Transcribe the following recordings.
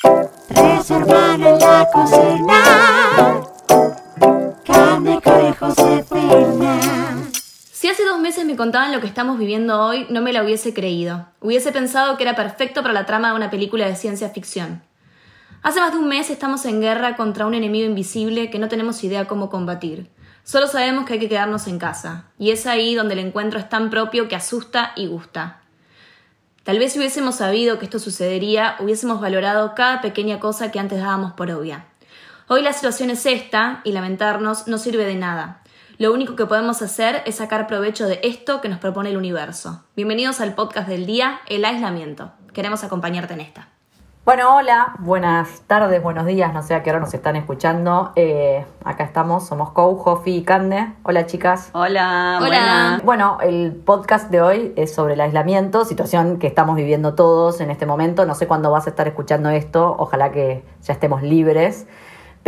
Tres hermanos en la cocina. Carne, Josefina. Si hace dos meses me contaban lo que estamos viviendo hoy, no me la hubiese creído. Hubiese pensado que era perfecto para la trama de una película de ciencia ficción. Hace más de un mes estamos en guerra contra un enemigo invisible que no tenemos idea cómo combatir. Solo sabemos que hay que quedarnos en casa, y es ahí donde el encuentro es tan propio que asusta y gusta. Tal vez si hubiésemos sabido que esto sucedería, hubiésemos valorado cada pequeña cosa que antes dábamos por obvia. Hoy la situación es esta, y lamentarnos no sirve de nada. Lo único que podemos hacer es sacar provecho de esto que nos propone el universo. Bienvenidos al podcast del día, El aislamiento. Queremos acompañarte en esta. Bueno, hola, buenas tardes, buenos días, no sé a qué hora nos están escuchando. Eh, acá estamos, somos Kou, Jofi y Cande. Hola chicas. Hola, Hola. buena. Bueno, el podcast de hoy es sobre el aislamiento, situación que estamos viviendo todos en este momento. No sé cuándo vas a estar escuchando esto, ojalá que ya estemos libres.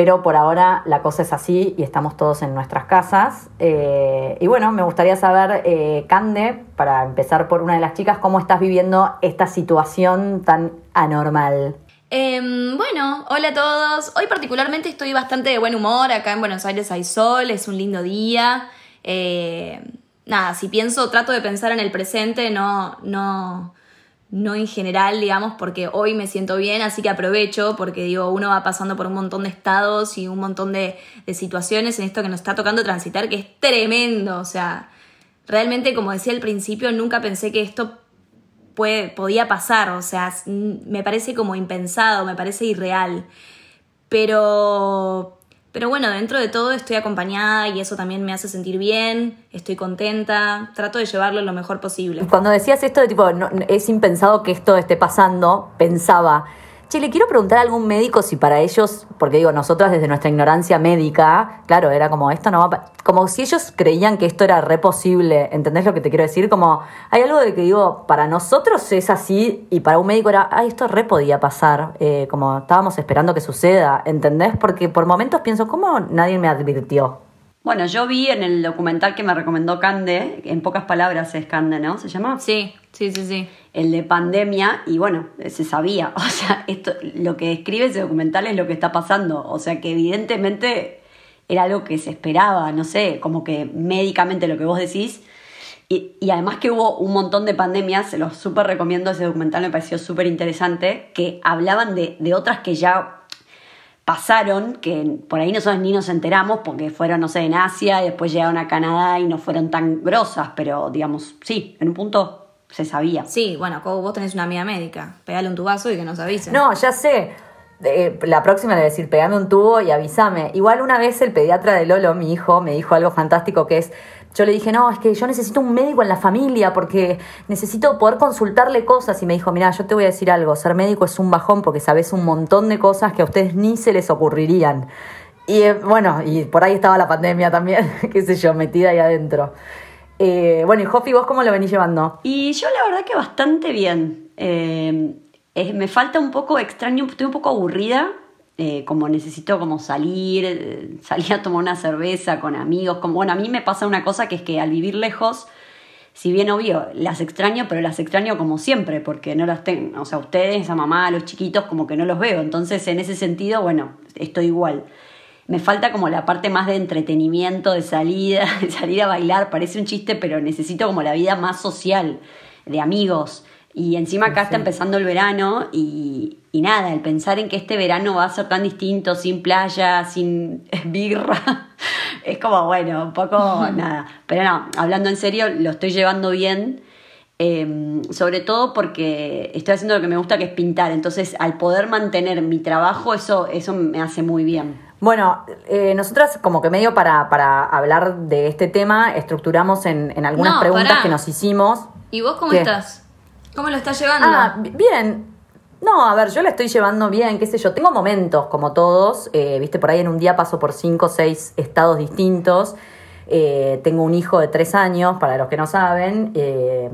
Pero por ahora la cosa es así y estamos todos en nuestras casas. Eh, y bueno, me gustaría saber, eh, Cande, para empezar por una de las chicas, cómo estás viviendo esta situación tan anormal. Em, bueno, hola a todos. Hoy particularmente estoy bastante de buen humor. Acá en Buenos Aires hay sol, es un lindo día. Eh, nada, si pienso, trato de pensar en el presente, no, no, no en general, digamos, porque hoy me siento bien, así que aprovecho, porque digo, uno va pasando por un montón de estados y un montón de, de situaciones en esto que nos está tocando transitar, que es tremendo. O sea, realmente, como decía al principio, nunca pensé que esto puede, podía pasar, o sea, me parece como impensado, me parece irreal. Pero, pero bueno, dentro de todo estoy acompañada y eso también me hace sentir bien, estoy contenta, trato de llevarlo lo mejor posible. Cuando decías esto de tipo, no- es impensado que esto esté pasando, pensaba, che, le quiero preguntar a algún médico si para ellos, porque digo, nosotras desde nuestra ignorancia médica, claro, era como, esto no va como si ellos creían que esto era re posible, ¿entendés lo que te quiero decir? Como, hay algo de que digo, para nosotros es así y para un médico era, ay, esto re podía pasar, eh, como estábamos esperando que suceda, ¿entendés? Porque por momentos pienso, ¿cómo nadie me advirtió? Bueno, yo vi en el documental que me recomendó Cande, en pocas palabras es Cande, ¿no? ¿Se llama? Sí, sí, sí, sí. El de pandemia, y bueno, se sabía. O sea, esto, lo que describe ese documental es lo que está pasando. O sea, que evidentemente era algo que se esperaba, no sé, como que médicamente lo que vos decís. Y, y además que hubo un montón de pandemias, se los súper recomiendo, ese documental me pareció súper interesante, que hablaban de, de otras que ya pasaron, que por ahí nosotros ni nos enteramos porque fueron, no sé, en Asia y después llegaron a Canadá y no fueron tan grosas, pero digamos, sí, en un punto se sabía. Sí, bueno, vos tenés una amiga médica, pegale un tubazo y que nos avise. No, ya sé. Eh, la próxima le voy a decir, pegame un tubo y avísame. Igual una vez el pediatra de Lolo, mi hijo, me dijo algo fantástico que es, yo le dije, no, es que yo necesito un médico en la familia porque necesito poder consultarle cosas. Y me dijo, mira, yo te voy a decir algo, ser médico es un bajón porque sabes un montón de cosas que a ustedes ni se les ocurrirían. Y eh, bueno, y por ahí estaba la pandemia también, qué sé yo, metida ahí adentro. Eh, bueno, y Jofi, ¿vos cómo lo venís llevando? Y yo la verdad que bastante bien. Eh, me falta un poco extraño, estoy un poco aburrida, eh, como necesito como salir, eh, salir a tomar una cerveza con amigos, como bueno, a mí me pasa una cosa que es que al vivir lejos, si bien obvio, las extraño, pero las extraño como siempre, porque no las tengo, o sea, ustedes, a mamá, los chiquitos, como que no los veo, entonces en ese sentido, bueno, estoy igual. Me falta como la parte más de entretenimiento, de salida, de salir a bailar, parece un chiste, pero necesito como la vida más social, de amigos. Y encima acá está empezando el verano y, y nada, el pensar en que este verano va a ser tan distinto, sin playa, sin birra, es como, bueno, un poco nada. Pero no, hablando en serio, lo estoy llevando bien. eh, sobre todo porque estoy haciendo lo que me gusta, que es pintar. Entonces, al poder mantener mi trabajo, eso, eso me hace muy bien. Bueno, eh, nosotras como que medio para, para hablar de este tema estructuramos en, en algunas No, preguntas pará. que nos hicimos. ¿Y vos cómo ¿Qué? estás? ¿Cómo lo estás llevando? Ah, bi- bien. No, a ver, yo la estoy llevando bien, qué sé yo. Tengo momentos, como todos. eh, Viste, por ahí en un día paso por cinco o seis estados distintos. Eh, tengo un hijo de tres años, para los que no saben. eh,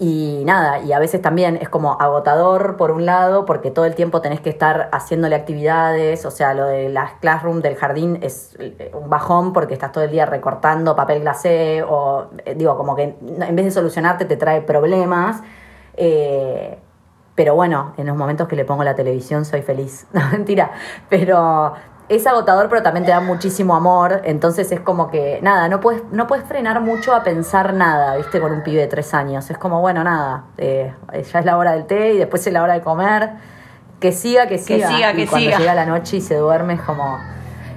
y nada, y a veces también es como agotador por un lado, porque todo el tiempo tenés que estar haciéndole actividades, o sea, lo de las classroom del jardín es eh, un bajón porque estás todo el día recortando papel glacé, o eh, digo, como que en vez de solucionarte te trae problemas. Eh, Pero bueno, en los momentos que le pongo la televisión soy feliz. No, mentira. Pero es agotador, pero también te da muchísimo amor. Entonces es como que, nada, no puedes, no puedes frenar mucho a pensar nada, ¿viste? Con un pibe de tres años. Es como, bueno, nada, eh, ya es la hora del té y después es la hora de comer. Que siga, que siga. siga, y que cuando siga. llega la noche y se duerme es como...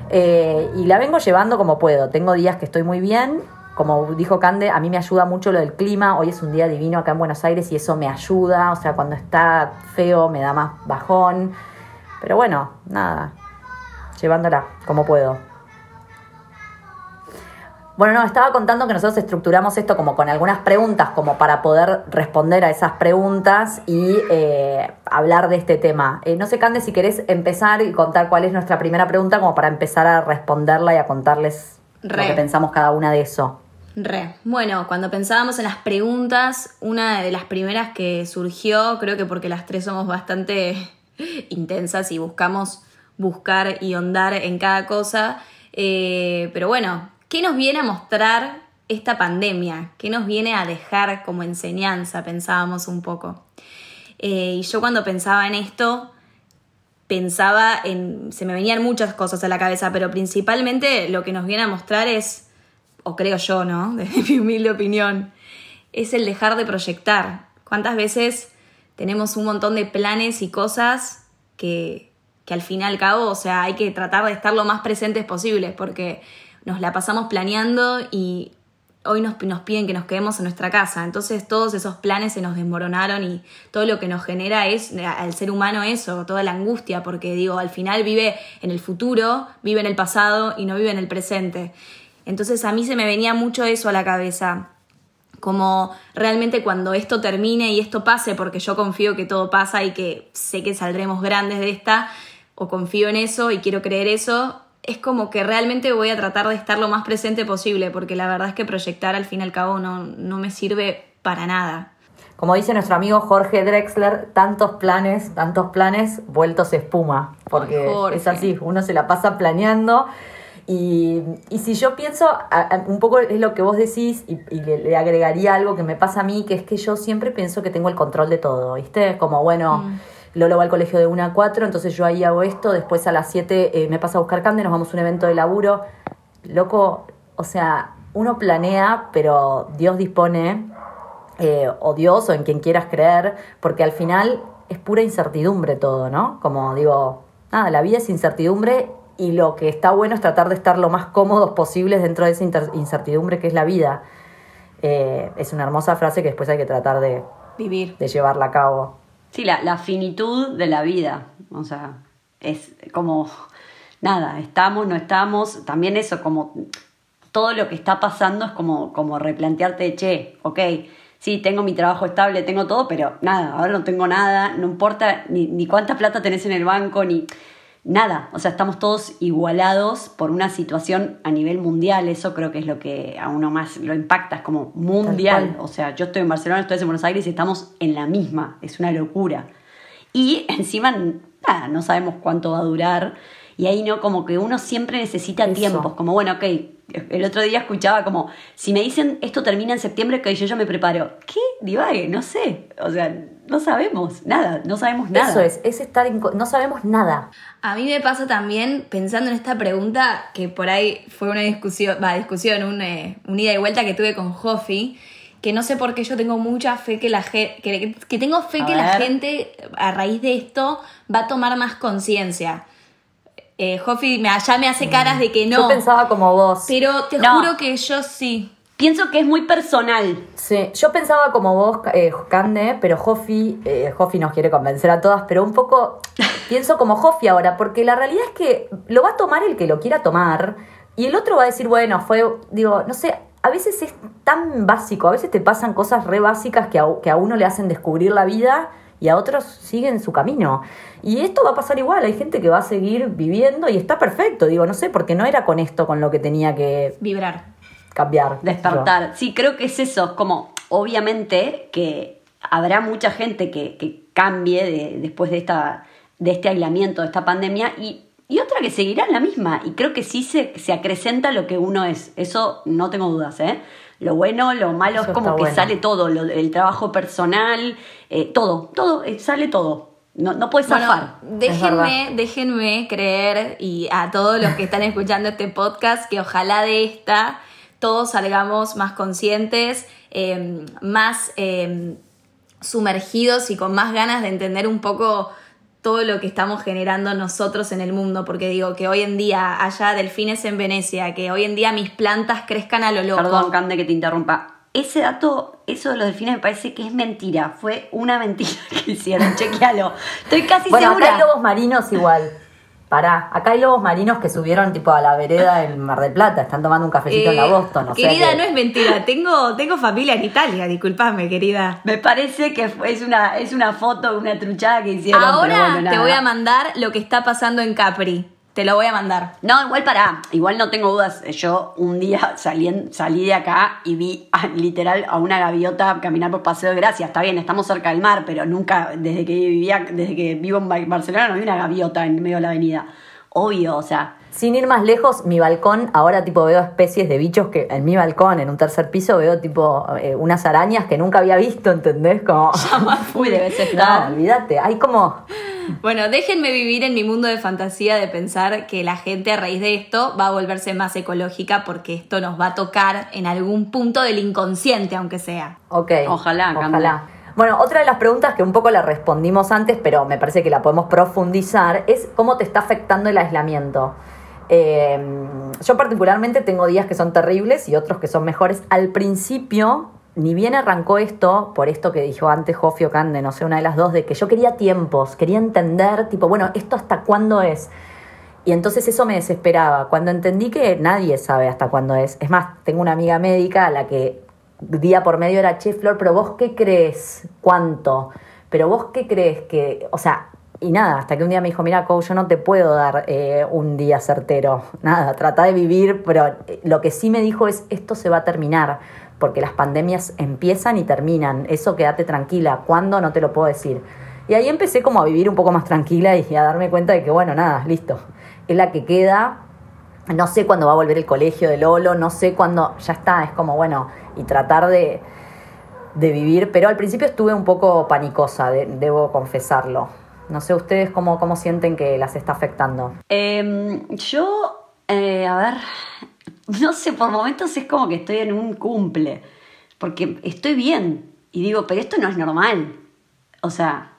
eh, y la vengo llevando como puedo. Tengo días que estoy muy bien. Como dijo Cande, a mí me ayuda mucho lo del clima. Hoy es un día divino acá en Buenos Aires y eso me ayuda. O sea, cuando está feo me da más bajón. Pero bueno, nada, llevándola como puedo. Bueno, no, estaba contando que nosotros estructuramos esto como con algunas preguntas, como para poder responder a esas preguntas y eh, hablar de este tema. Eh, no sé, Cande, si querés empezar y contar cuál es nuestra primera pregunta, como para empezar a responderla y a contarles Re. lo que pensamos cada una de eso. Re. Bueno, cuando pensábamos en las preguntas, una de las primeras que surgió, creo que porque las tres somos bastante intensas y buscamos buscar y hondar en cada cosa, eh, pero bueno, ¿qué nos viene a mostrar esta pandemia? ¿Qué nos viene a dejar como enseñanza? Pensábamos un poco. Eh, y yo cuando pensaba en esto, pensaba en. Se me venían muchas cosas a la cabeza, pero principalmente lo que nos viene a mostrar es, o creo yo, ¿no? Desde mi humilde opinión, es el dejar de proyectar. ¿Cuántas veces tenemos un montón de planes y cosas que, que al fin y al cabo, o sea, hay que tratar de estar lo más presentes posible, porque nos la pasamos planeando y hoy nos, nos piden que nos quedemos en nuestra casa. Entonces todos esos planes se nos desmoronaron y todo lo que nos genera es al ser humano eso, toda la angustia, porque digo, al final vive en el futuro, vive en el pasado y no vive en el presente. Entonces a mí se me venía mucho eso a la cabeza como realmente cuando esto termine y esto pase, porque yo confío que todo pasa y que sé que saldremos grandes de esta, o confío en eso y quiero creer eso, es como que realmente voy a tratar de estar lo más presente posible, porque la verdad es que proyectar al fin y al cabo no, no me sirve para nada. Como dice nuestro amigo Jorge Drexler, tantos planes, tantos planes vueltos espuma. Porque Jorge. es así, uno se la pasa planeando. Y, y si yo pienso, a- a- un poco es lo que vos decís, y, y le, le agregaría algo que me pasa a mí, que es que yo siempre pienso que tengo el control de todo, ¿viste? Como, bueno, Lolo va al colegio de 1 a 4, entonces yo ahí hago esto, después a las 7 eh, me pasa a buscar Cande, nos vamos a un evento de laburo. Loco, o sea, uno planea, pero Dios dispone eh, o Dios o en quien quieras creer, porque al final es pura incertidumbre todo, ¿no? Como digo, nada, la vida es incertidumbre y lo que está bueno es tratar de estar lo más cómodos posibles dentro de esa incertidumbre que es la vida. Eh, es una hermosa frase que después hay que tratar de, Vivir. de llevarla a cabo. Sí, la, la finitud de la vida. O sea, es como, nada, estamos, no estamos. También eso, como todo lo que está pasando es como, como replantearte, che, ok, sí, tengo mi trabajo estable, tengo todo, pero nada, ahora no tengo nada, no importa ni, ni cuánta plata tenés en el banco, ni nada. O sea, estamos todos igualados por una situación a nivel mundial. Eso creo que es lo que a uno más lo impacta, es como mundial. O sea, yo estoy en Barcelona, estoy en Buenos Aires y estamos en la misma. Es una locura. Y encima, nada, no sabemos cuánto va a durar. Y ahí no, como que uno siempre necesita Eso. tiempos. Como, bueno, ok, el otro día escuchaba como, si me dicen esto termina en septiembre, que yo ya me preparo. ¿Qué? Divague, no sé. O sea, no sabemos nada, no sabemos nada. Eso es, es estar, no sabemos nada. A mí me pasa también, pensando en esta pregunta, que por ahí fue una discusión, va, discusión, un, eh, un ida y vuelta que tuve con Jofi, que no sé por qué yo tengo mucha fe que la gente, que, que tengo fe A que la gente a raíz de esto va a tomar más conciencia. Eh, Jofi me, ya me hace caras de que no, Yo pensaba como vos. pero te No. juro que yo sí. Pienso que es muy personal. Sí, yo pensaba como vos, eh, Cande, pero Jofi, eh, Jofi nos quiere convencer a todas, pero un poco pienso como Jofi ahora, porque la realidad es que lo va a tomar el que lo quiera tomar y el otro va a decir, bueno, fue, digo, no sé, a veces es tan básico, a veces te pasan cosas re básicas que a, que a uno le hacen descubrir la vida y a otros siguen su camino. Y esto va a pasar igual, hay gente que va a seguir viviendo y está perfecto, digo, no sé, porque no era con esto con lo que tenía que Vibrar. cambiar. Despertar. Sí, creo que es eso. Como, obviamente, que habrá mucha gente que, que cambie de- después de, esta, de este aislamiento, de esta pandemia, y, y otra que seguirá en la misma. Y creo que sí se, se acrecenta lo que uno es. Eso no tengo dudas, ¿eh? lo bueno, lo malo, Eso es como que bueno. sale todo, lo- el trabajo personal, eh, todo, todo, eh, sale todo. No, no puedes zafar. Bueno, déjenme, déjenme creer y a todos los que están escuchando este podcast que ojalá de esta todos salgamos más conscientes, eh, más eh, sumergidos y con más ganas de entender un poco todo lo que estamos generando nosotros en el mundo, porque digo que hoy en día haya delfines en Venecia, que hoy en día mis plantas crezcan a lo loco. Perdón, Cande, que te interrumpa. Ese dato, eso de los delfines me parece que es mentira. Fue una mentira que hicieron, chequealo. Estoy casi Bueno, segura. acá hay lobos marinos igual. Pará, acá hay lobos marinos que subieron tipo a la vereda en Mar del Plata, están tomando un cafecito en la Eh, Boston. O sea querida, que- no es mentira. Tengo, tengo familia en Italia, disculpame, querida. Me parece que es una, es una foto, una truchada que hicieron. pero Ahora bueno, te voy a mandar lo que está pasando en Capri. Te lo voy a mandar. No, igual para, igual no tengo dudas. Yo un día salí, en- salí de acá y vi a- literal a una gaviota caminar por Paseo de Gracia. Está bien, estamos cerca del mar, pero nunca, desde que vivía, desde que vivo en Ba- Barcelona, no vi una gaviota en medio de la avenida. Obvio, o sea. Sin ir más lejos, mi balcón, ahora tipo veo especies de bichos que en mi balcón, en un tercer piso, veo tipo eh, unas arañas que nunca había visto, ¿entendés? Como... Debes No, olvídate, hay como... Bueno, déjenme vivir en mi mundo de fantasía de pensar que la gente a raíz de esto va a volverse más ecológica porque esto nos va a tocar en algún punto del inconsciente, aunque sea. Ok. Ojalá. Ojalá. Bueno, otra de las preguntas que un poco la respondimos antes, pero me parece que la podemos profundizar, es cómo te está afectando el aislamiento. Eh, yo particularmente tengo días que son terribles y otros que son mejores. Al principio, ni bien arrancó esto, por esto que dijo antes Jofio Cande, no sé, una de las dos, de que yo quería tiempos, quería entender, tipo, bueno, ¿esto hasta cuándo es? Y entonces eso me desesperaba. Cuando entendí que nadie sabe hasta cuándo es. Es más, tengo una amiga médica a la que día por medio era, che, Flor, pero vos qué crees, cuánto, pero vos qué crees que, o sea, y nada, hasta que un día me dijo, mira, Cou, yo no te puedo dar eh, un día certero, nada, trata de vivir, pero eh, lo que sí me dijo es, esto se va a terminar, porque las pandemias empiezan y terminan, eso quédate tranquila, ¿cuándo? No te lo puedo decir. Y ahí empecé como a vivir un poco más tranquila y a darme cuenta de que, bueno, nada, listo, es la que queda, no sé cuándo va a volver el colegio de Lolo, no sé cuándo, ya está, es como, bueno, y tratar de, de vivir, pero al principio estuve un poco panicosa, de- debo confesarlo. No sé ustedes cómo, cómo sienten que las está afectando. Em, yo, eh, a ver, no sé, por momentos es como que estoy en un cumple, porque estoy bien y digo, pero esto no es normal. O sea,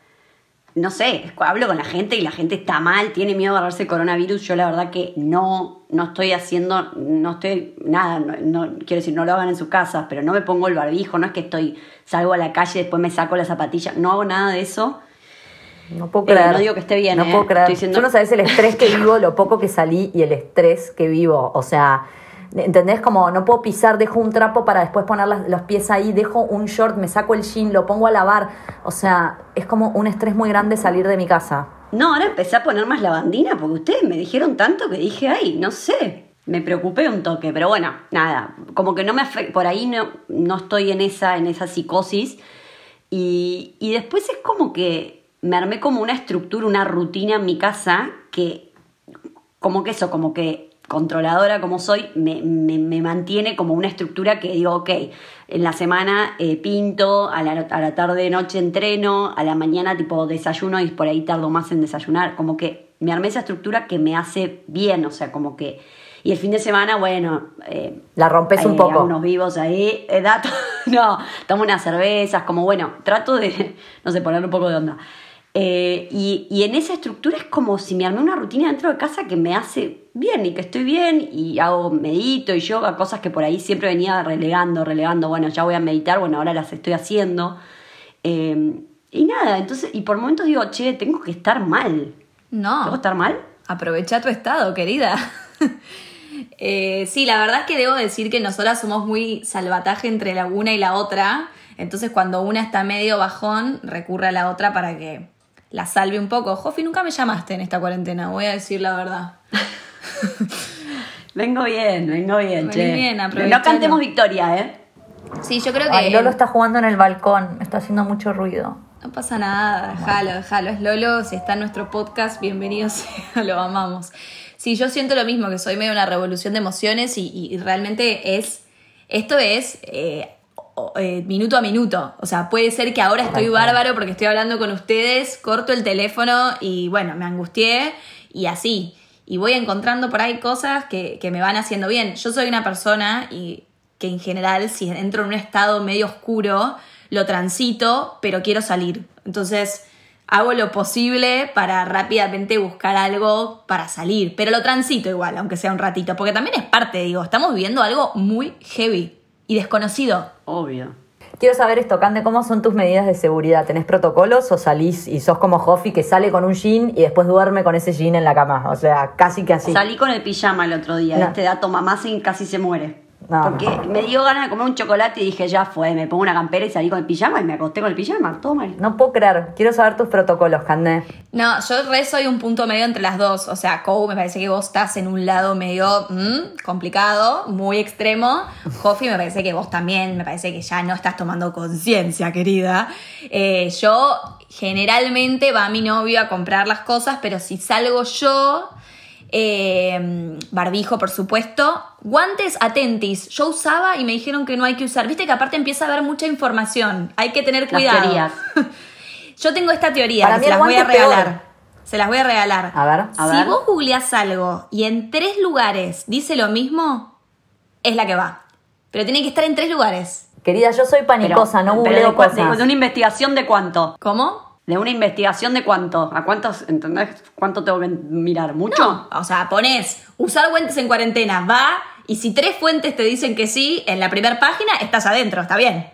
no sé, hablo con la gente y la gente está mal, tiene miedo de agarrarse el coronavirus. Yo la verdad que no, no estoy haciendo, no estoy, nada, no, no- quiero decir, no lo hagan en sus casas, pero no me pongo el barbijo, no es que estoy, salgo a la calle y después me saco la zapatilla, no hago nada de eso. No puedo Eh, creer. no digo que esté bien, No eh, puedo creer. estoy diciendo- Tú no sabes el estrés que vivo, lo poco que salí y el estrés que vivo. O sea, ¿entendés? Como no puedo pisar, dejo un trapo para después poner las- los pies ahí, dejo un short, me saco el jean, lo pongo a lavar. O sea, es como un estrés muy grande salir de mi casa. No, ahora empecé a poner más lavandina porque ustedes me dijeron tanto que dije, ay, no sé. Me preocupé un toque, pero bueno, nada, como que no me afecta, por ahí no, no estoy en esa, en esa psicosis. Y, y después es como que me armé como una estructura, una rutina en mi casa que, como que eso, como que controladora como soy, me, me- me mantiene como una estructura que digo, ok, en la semana eh, pinto, a la, a la tarde, noche entreno, a la mañana tipo desayuno y por ahí tardo más en desayunar, como que me armé esa estructura que me hace bien, o sea, como que... Y el fin de semana, bueno... eh, La rompes un poco. unos vivos ahí, eh, dato, no, tomo unas cervezas, como bueno, trato de, no sé, ponerle un poco de onda. Eh, y, y en esa estructura es como si me armé una rutina dentro de casa que me hace bien y que estoy bien y hago medito y yoga, cosas que por ahí siempre venía relegando, relegando, bueno, ya voy a meditar, bueno, ahora las estoy haciendo. Eh, y nada, entonces, y por momentos digo, che, tengo que estar mal. ¿Tengo que No, estar mal? aprovecha tu estado, querida. Eh, sí, la verdad es que debo decir que nosotras somos muy salvataje entre la una y la otra. Entonces, cuando una está medio bajón, recurre a la otra para que la salve un poco. Jofi, nunca me llamaste en esta cuarentena, voy a decir la verdad. Vengo bien, vengo bien, Vení che. bien, no cantemos victoria, ¿eh? Sí, yo creo que Ay, Lolo está jugando en el balcón, está haciendo mucho ruido. no pasa nada, déjalo, déjalo. Es Lolo, si está en nuestro podcast, bienvenido sea, lo amamos. Sí, yo siento lo mismo, que soy medio una revolución de emociones y, realmente es Esto es eh, eh, minuto a minuto. O sea, puede ser que ahora estoy bárbaro porque estoy hablando con ustedes, corto el teléfono y bueno, me angustié y así. Y voy encontrando por ahí cosas que, que me van haciendo bien. Yo soy una persona y que en general, si entro en un estado medio oscuro, lo transito, pero quiero salir. Entonces, hago lo posible para rápidamente buscar algo para salir. Pero lo transito igual, aunque sea un ratito. Porque también es parte, digo, estamos viviendo algo muy heavy y desconocido. Obvio. Quiero saber esto, Cande, ¿cómo son tus medidas de seguridad? ¿Tenés protocolos o salís y sos como Joffy que sale con un jean y después duerme con ese jean en la cama? O sea, casi que así. Salí con el pijama el otro día. No. Este dato mamá se casi se muere. No, Porque no. me dio ganas de comer un chocolate y dije, ya fue, me pongo una campera y salí con el pijama y me acosté con el pijama. Todo mal. No puedo creer. Quiero saber tus protocolos, Cande. No, yo re soy un punto medio entre las dos. O sea, Kou, me parece que vos estás en un lado medio mm, complicado, muy extremo. Jofi, me parece que vos también, me parece que ya no estás tomando conciencia, querida. Eh, yo, generalmente va mi novio a comprar las cosas, pero si salgo yo, eh, barbijo, por supuesto. Guantes atentis. Yo usaba y me dijeron que no hay que usar. Viste que aparte empieza a haber mucha información. Hay que tener cuidado. Yo tengo esta teoría Para que mí se las voy a peor. regalar. Se las voy a regalar. A ver. A si ver. vos googleás algo y en tres lugares dice lo mismo, es la que va. Pero tiene que estar en tres lugares. Querida, yo soy Pero- panicosa, no pero googleo cua- de- cosas. de una investigación de cuánto. ¿Cómo? De una investigación de cuánto. ¿A cuántos, entendés? ¿Cuánto tengo que mirar? ¿Mucho? O sea, pones usar guantes en cuarentena, va. Y si tres fuentes te dicen que sí, en la primera página estás adentro, está bien.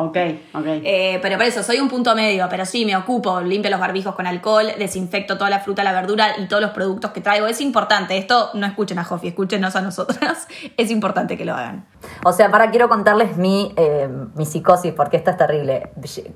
Ok, ok. Eh, pero por eso, soy un punto medio, pero sí, me ocupo, limpio los barbijos con alcohol, desinfecto toda la fruta, la verdura y todos los productos que traigo. Es importante, esto no escuchen a Jofi, escúchenos a nosotras. Es importante que lo hagan. O sea, para quiero contarles mi, eh, mi psicosis, porque esta es terrible.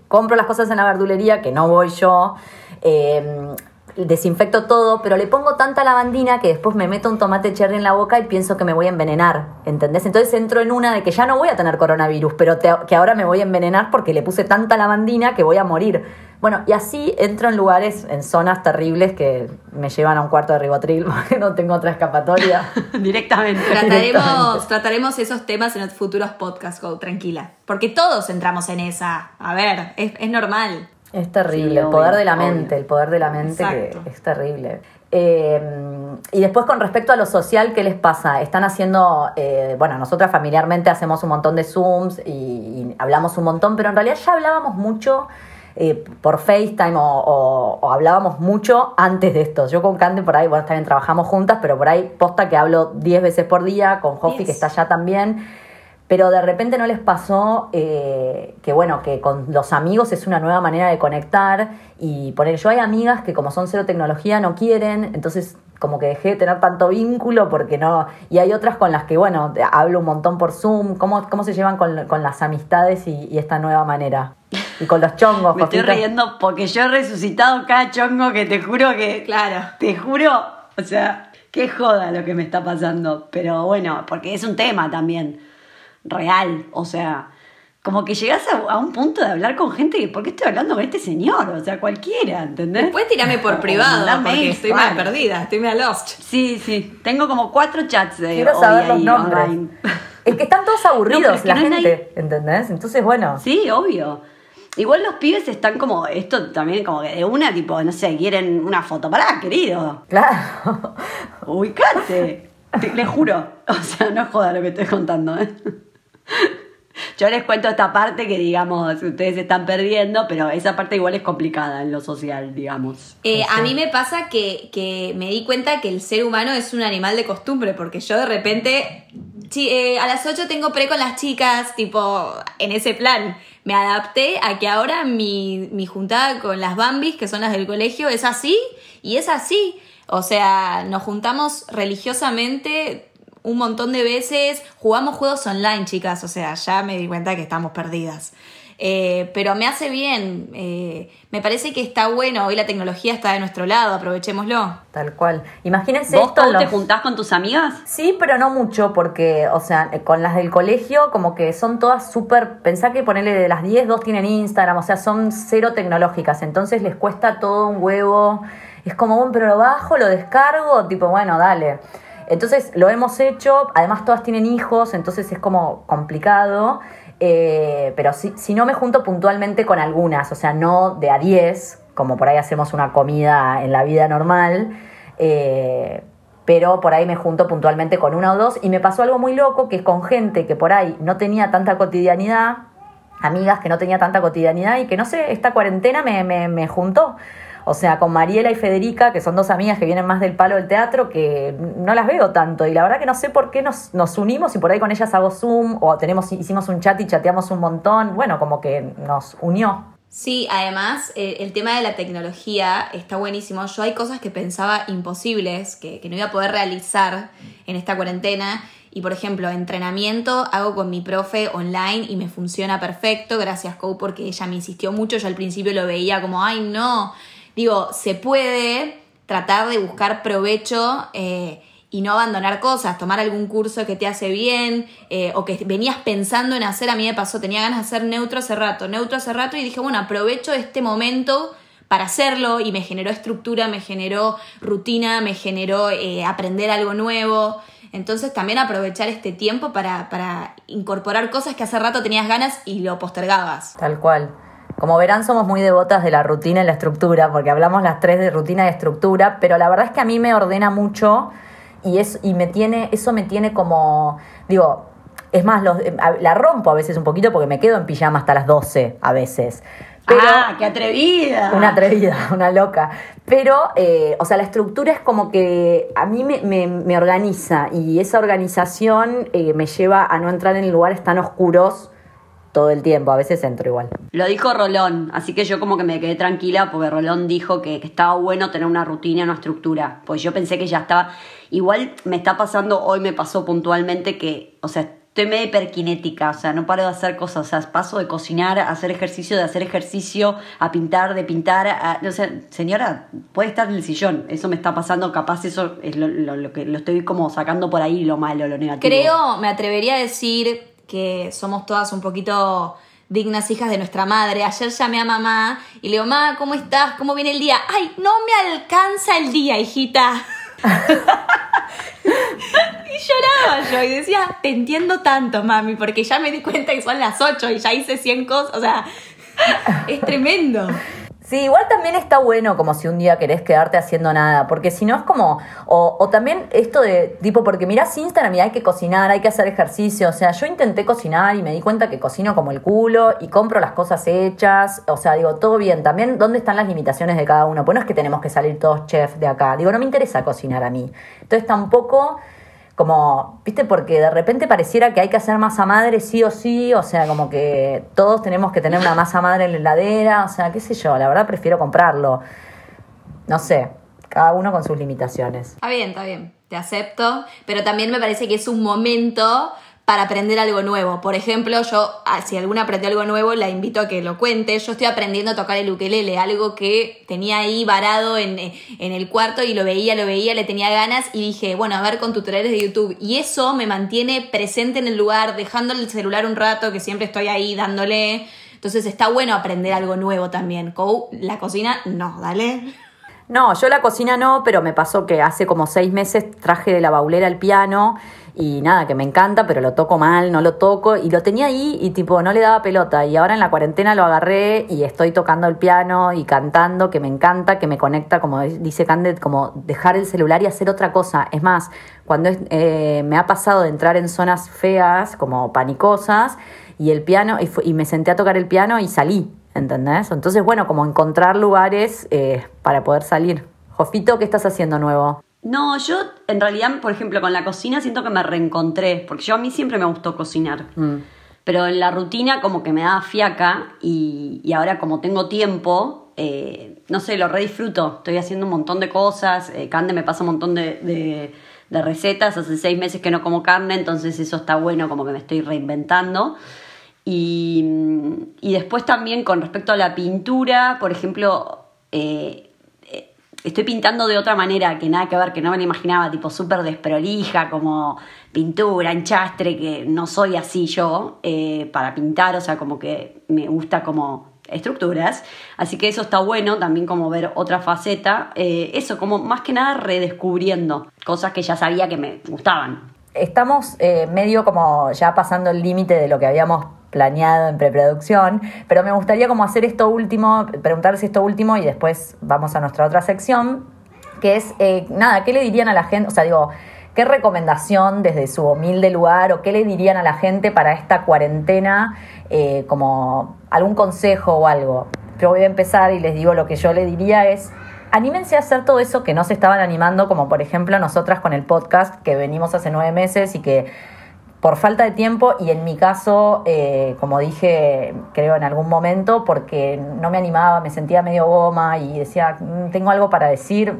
Compro las cosas en la verdulería, que no voy yo, eh, desinfecto todo, pero le pongo tanta lavandina que después me meto un tomate cherry en la boca y pienso que me voy a envenenar, ¿entendés? Entonces entro en una de que ya no voy a tener coronavirus, pero te- que ahora me voy a envenenar porque le puse tanta lavandina que voy a morir. Bueno, y así entro en lugares, en zonas terribles que me llevan a un cuarto de ribotril porque no tengo otra escapatoria. Directamente. Trataremos, trataremos esos temas en los futuros podcasts, Go, tranquila. Porque todos entramos en esa. A ver, es, es normal. Es terrible, Sí, el poder obvio, de la obvio. mente, el poder de la mente Exacto. que es terrible. Eh, y después con respecto a lo social, ¿qué les pasa? Están haciendo, eh, bueno, nosotras familiarmente hacemos un montón de Zooms y, y hablamos un montón, pero en realidad ya hablábamos mucho eh, por FaceTime o, o- o hablábamos mucho antes de esto. Yo con Cande por ahí, bueno, también trabajamos juntas, pero por ahí posta que hablo 10 veces por día, con Jofi que está allá también. Pero de repente no les pasó eh, que, bueno, que con los amigos es una nueva manera de conectar y poner, yo hay amigas que como son cero tecnología no quieren, entonces como que dejé de tener tanto vínculo porque no, y hay otras con las que, bueno, hablo un montón por Zoom, ¿cómo, cómo se llevan con, con las amistades y, y esta nueva manera? Y con los chongos, Me estoy riendo porque yo he resucitado cada chongo que te juro que. Claro. Te juro, o sea, qué joda lo que me está pasando. Pero bueno, porque es un tema también real. O sea, como que llegás a, a un punto de hablar con gente que, ¿por qué estoy hablando con este señor? O sea, cualquiera, ¿entendés? Después tirame por O privado, mandame porque mail, estoy más perdida, estoy más lost. Sí, sí. Tengo como cuatro chats de Quiero hoy saber los ahí nombres. online. Es que están todos No, aburridos es que la no gente, ¿entendés? Entonces, bueno. Sí, obvio. Igual los pibes están como, esto también como que de una, tipo, no sé, quieren una foto. Pará, querido. Claro. Ubicate. Te- les juro. O sea, no joda lo que estoy contando, ¿eh? Yo les cuento esta parte que, digamos, ustedes están perdiendo, pero esa parte igual es complicada en lo social, digamos. Eh, a mí me pasa que, que me di cuenta que el ser humano es un animal de costumbre, porque yo de repente, eh, a las 8 tengo pre con las chicas, tipo, en ese plan. Me adapté a que ahora mi, mi juntada con las Bambis, que son las del colegio, es así y es así. O sea, nos juntamos religiosamente un montón de veces, jugamos juegos online, chicas, o sea, ya me di cuenta que estamos perdidas. Eh, pero me hace bien, eh, me parece que está bueno, hoy la tecnología está de nuestro lado, aprovechémoslo. Tal cual. Imagínense ¿Vos, esto. En te los- juntás con tus amigas? Sí, pero no mucho, porque, o sea, eh, con las del colegio, como que son todas súper. Pensá que ponerle de las 10, dos tienen Instagram, o sea, son cero tecnológicas, entonces les cuesta todo un huevo. Es como, bueno, pero lo bajo, lo descargo, tipo, bueno, dale. Entonces lo hemos hecho, además todas tienen hijos, entonces es como complicado. Eh, pero si, si no me junto puntualmente con algunas, o sea, no de a 10, como por ahí hacemos una comida en la vida normal, eh, pero por ahí me junto puntualmente con una o dos y me pasó algo muy loco que es con gente que por ahí no tenía tanta cotidianidad, amigas que no tenía tanta cotidianidad y que no sé, esta cuarentena me, me, me juntó. O sea, con Mariela y Federica, que son dos amigas que vienen más del palo del teatro, que no las veo tanto. Y la verdad que no sé por qué nos, nos unimos y por ahí con ellas hago Zoom o tenemos, hicimos un chat y chateamos un montón. Bueno, como que nos unió. Sí, además eh, el tema de la tecnología está buenísimo. Yo hay cosas que pensaba imposibles, que, que no iba a poder realizar en esta cuarentena. Y por ejemplo, entrenamiento hago con mi profe online y me funciona perfecto. Gracias, Co, porque ella me insistió mucho. Yo al principio lo veía como, ay, no. Digo, se puede tratar de buscar provecho eh, y no abandonar cosas, tomar algún curso que te hace bien eh, o que venías pensando en hacer. A mí me pasó, tenía ganas de hacer neutro hace rato, neutro hace rato y dije, bueno, aprovecho este momento para hacerlo y me generó estructura, me generó rutina, me generó eh, aprender algo nuevo. Entonces también aprovechar este tiempo para, para incorporar cosas que hace rato tenías ganas y lo postergabas. Tal cual. Como verán, somos muy devotas de la rutina y la estructura, porque hablamos las tres de rutina y estructura, pero la verdad es que a mí me ordena mucho y, es, y me tiene, eso me tiene como, digo, es más, los, la rompo a veces un poquito porque me quedo en pijama hasta las 12 a veces. Pero, ¡Ah, qué atrevida! Una atrevida, una loca. Pero, eh, o sea, la estructura es como que a mí me, me, me organiza y esa organización eh, me lleva a no entrar en lugares tan oscuros todo el tiempo, a veces entro igual. Lo dijo Rolón, así que yo como que me quedé tranquila porque Rolón dijo que, que, estaba bueno tener una rutina, una estructura, pues yo pensé que ya estaba, igual me está pasando, hoy me pasó puntualmente que, o sea, estoy medio hiperkinética, o sea, no paro de hacer cosas, o sea, paso de cocinar a hacer ejercicio, de hacer ejercicio, a pintar, de pintar, a, o sea, señora, puede estar en el sillón, eso me está pasando, capaz eso es lo, lo, lo que lo estoy como sacando por ahí, lo malo, lo negativo. Creo, me atrevería a decir que somos todas un poquito dignas hijas de nuestra madre. Ayer llamé a mamá y le digo, mamá, ¿cómo estás? ¿Cómo viene el día? Ay, no me alcanza el día, hijita. y lloraba yo y decía, te entiendo tanto, mami, porque ya me di cuenta que son las 8 y ya hice 100 cosas. O sea, es tremendo. Sí, igual también está bueno como si un día querés quedarte haciendo nada, porque si no es como, o, o, también esto de tipo, porque mirás Instagram y hay que cocinar, hay que hacer ejercicio, o sea, yo intenté cocinar y me di cuenta que cocino como el culo y compro las cosas hechas, o sea, digo, todo bien, también dónde están las limitaciones de cada uno, pues no es que tenemos que salir todos chefs de acá, digo, no me interesa cocinar a mí, entonces tampoco como, viste, porque de repente pareciera que hay que hacer masa madre sí o sí, o sea, como que todos tenemos que tener una masa madre en la heladera, o sea, qué sé yo, la verdad prefiero comprarlo. No sé, cada uno con sus limitaciones. Está bien, está bien, te acepto, pero también me parece que es un momento para aprender algo nuevo. Por ejemplo, yo, ah, si alguna aprendió algo nuevo, la invito a que lo cuente. Yo estoy aprendiendo a tocar el ukelele, algo que tenía ahí varado en, en el cuarto y lo veía, lo veía, le tenía ganas y dije, bueno, a ver con tutoriales de YouTube. Y eso me mantiene presente en el lugar, dejando el celular un rato, que siempre estoy ahí dándole. Entonces está bueno aprender algo nuevo también. La cocina, no, dale. No, yo la cocina no, pero me pasó que hace como seis meses traje de la baulera el piano y nada, que me encanta, pero lo toco mal, no lo toco. Y lo tenía ahí y tipo no le daba pelota. Y ahora en la cuarentena lo agarré y estoy tocando el piano y cantando, que me encanta, que me conecta, como dice Candid, como dejar el celular y hacer otra cosa. Es más, cuando eh, me ha pasado de entrar en zonas feas, como panicosas, y el piano, y, y me senté a tocar el piano y salí, ¿entendés? Entonces, bueno, como encontrar lugares eh, para poder salir. Jofito, ¿qué estás haciendo nuevo? No, yo en realidad, por ejemplo, con la cocina siento que me reencontré, porque yo a mí siempre me gustó cocinar. Mm. Pero en la rutina como que me daba fiaca y, y ahora como tengo tiempo, eh, no sé, lo re disfruto. Estoy haciendo un montón de cosas, eh, Cande me pasa un montón de, de, de, recetas, hace seis meses que no como carne, entonces eso está bueno, como que me estoy reinventando. Y, y después también con respecto a la pintura, por ejemplo, eh, estoy pintando de otra manera que nada que ver, que no me lo imaginaba, tipo súper desprolija, como pintura, enchastre, que no soy así yo eh, para pintar, o sea, como que me gusta como estructuras. Así que eso está bueno también como ver otra faceta. Eh, eso, como más que nada redescubriendo cosas que ya sabía que me gustaban. Estamos eh, medio como ya pasando el límite de lo que habíamos planeado en preproducción, pero me gustaría como hacer esto último, preguntarles esto último y después vamos a nuestra otra sección, que es, eh, nada, ¿qué le dirían a la gente? O sea, digo, ¿qué recomendación desde su humilde lugar o qué le dirían a la gente para esta cuarentena, eh, como algún consejo o algo? Yo voy a empezar y les digo lo que yo le diría es, anímense a hacer todo eso que no se estaban animando, como por ejemplo nosotras con el podcast que venimos hace nueve meses y que por falta de tiempo y en mi caso, eh, como dije, creo en algún momento, porque no me animaba, me sentía medio goma y decía, "Mm, tengo algo para decir.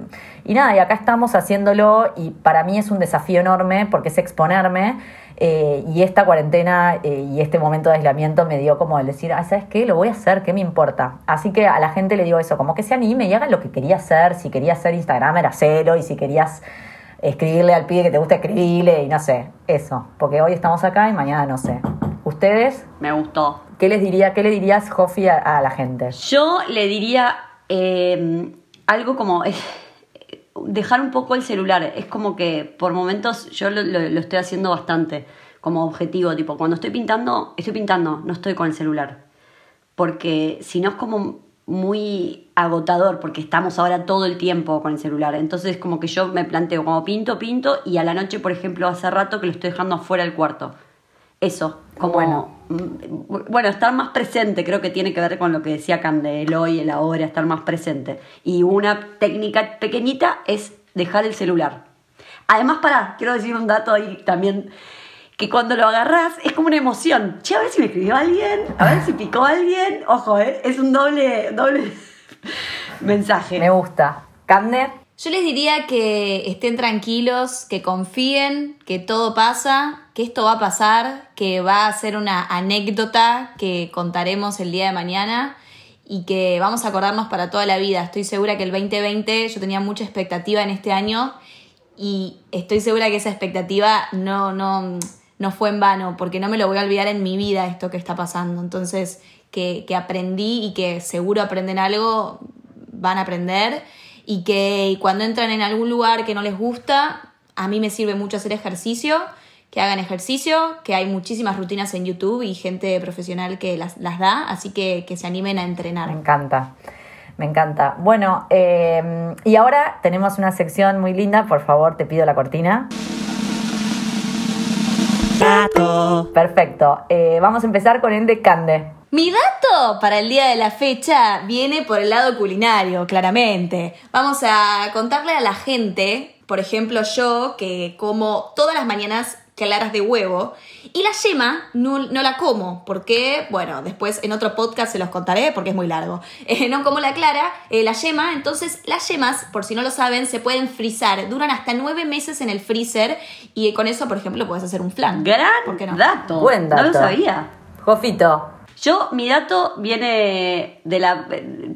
Y nada, y acá estamos haciéndolo y para mí es un desafío enorme porque es exponerme. eh, y esta cuarentena eh, y este momento de aislamiento me dio como el decir, ah, ¿sabes qué? Lo voy a hacer, ¿qué me importa? Así que a la gente le digo eso, como que se anime y hagan lo que quería hacer. Si quería hacer Instagram era cero y si querías escribirle al pibe que te gusta escribirle y no sé, eso, porque hoy estamos acá y mañana no sé. ¿Ustedes Me gustó. qué les diría, qué le dirías, Jofi, a, a la gente? Yo le diría eh, algo como eh, dejar un poco el celular. Es como que por momentos yo lo, lo- lo estoy haciendo bastante como objetivo. Tipo, cuando estoy pintando, estoy pintando, no estoy con el celular. Porque si no es como muy agotador, porque estamos ahora todo el tiempo con el celular. Entonces como que yo me planteo como pinto, pinto y a la noche, por ejemplo, hace rato que lo estoy dejando afuera del cuarto. Eso, como Bueno. mm, bueno, estar más presente, creo que tiene que ver con lo que decía Cande, el hoy, el ahora, estar más presente. Y una técnica pequeñita es dejar el celular. Además, para, quiero decir un dato ahí también, que cuando lo agarras es como una emoción. Che, a ver si me escribió alguien, a ver si picó alguien. Ojo, ¿eh? es un doble, doble mensaje. Me gusta. Cande, Yo les diría que estén tranquilos, que confíen, que todo pasa, que esto va a pasar, que va a ser una anécdota que contaremos el día de mañana y que vamos a acordarnos para toda la vida. Estoy segura que el 2020 yo tenía mucha expectativa en este año y estoy segura que esa expectativa no, no, no fue en vano, porque no me lo voy a olvidar en mi vida esto que está pasando. Entonces, que, que aprendí y que seguro aprenden algo, van a aprender y que cuando entran en algún lugar que no les gusta, a mí me sirve mucho hacer ejercicio, que hagan ejercicio, que hay muchísimas rutinas en YouTube y gente profesional que las, las da, así que que se animen a me entrenar. encanta. Me encanta. Bueno, eh, y ahora tenemos una sección muy linda. Por favor, te pido la cortina. Dato. Perfecto. Eh, vamos a empezar con el de Cande. Mi dato para el día de la fecha viene por el lado culinario, claramente. Vamos a contarle a la gente, por ejemplo yo, que como todas las mañanas claras de huevo, y la yema no, no la como, porque, bueno, después en otro podcast se los contaré porque es muy largo. Eh, no como la clara, eh, la yema, entonces las yemas, por si no lo saben, se pueden frizar, duran hasta nueve meses en el freezer, y con eso, por ejemplo, puedes hacer un flan. Gran ¿Por qué no? dato. Buen dato. No lo sabía. Jofito. Yo, mi dato viene de la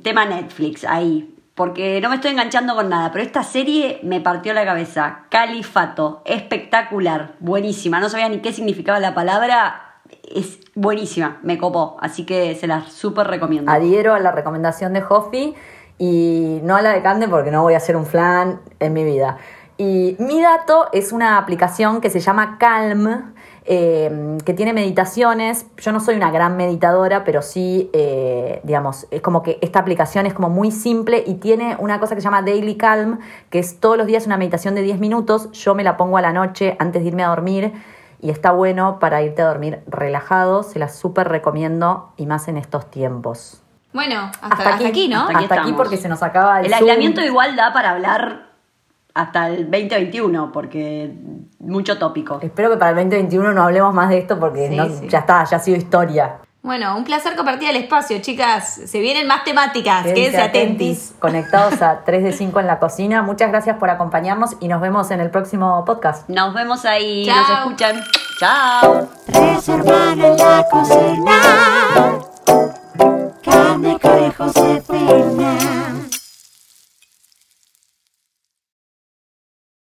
tema Netflix, ahí. Porque no me estoy enganchando con nada, pero esta serie me partió la cabeza. Califato, espectacular, buenísima. No sabía ni qué significaba la palabra. Es buenísima, me copó. Así que se la súper recomiendo. Adhiero a la recomendación de Jofi y no a la de Cande porque no voy a hacer un flan en mi vida. Y mi dato es una aplicación que se llama Calm, eh, que tiene meditaciones. Yo no soy una gran meditadora, pero sí, eh, digamos, es como que esta aplicación es como muy simple y tiene una cosa que se llama Daily Calm, que es todos los días una meditación de 10 minutos. Yo me la pongo a la noche antes de irme a dormir y está bueno para irte a dormir relajado. Se la súper recomiendo y más en estos tiempos. Bueno, hasta, hasta aquí, ¿no? Hasta Hasta aquí porque se nos acaba el, El Zoom. aislamiento igual da para hablar hasta el 2021, porque mucho tópico. Espero que para el 2021 no hablemos más de esto porque ya está, ya ha sido historia. Bueno, un placer compartir el espacio, chicas. Se vienen más temáticas. Quédense, atentis. atentis. Conectados a 3 de 5 en la cocina. Muchas gracias por acompañarnos y nos vemos en el próximo podcast. Nos vemos ahí. Chao. Nos escuchan. Chao. En la cocina.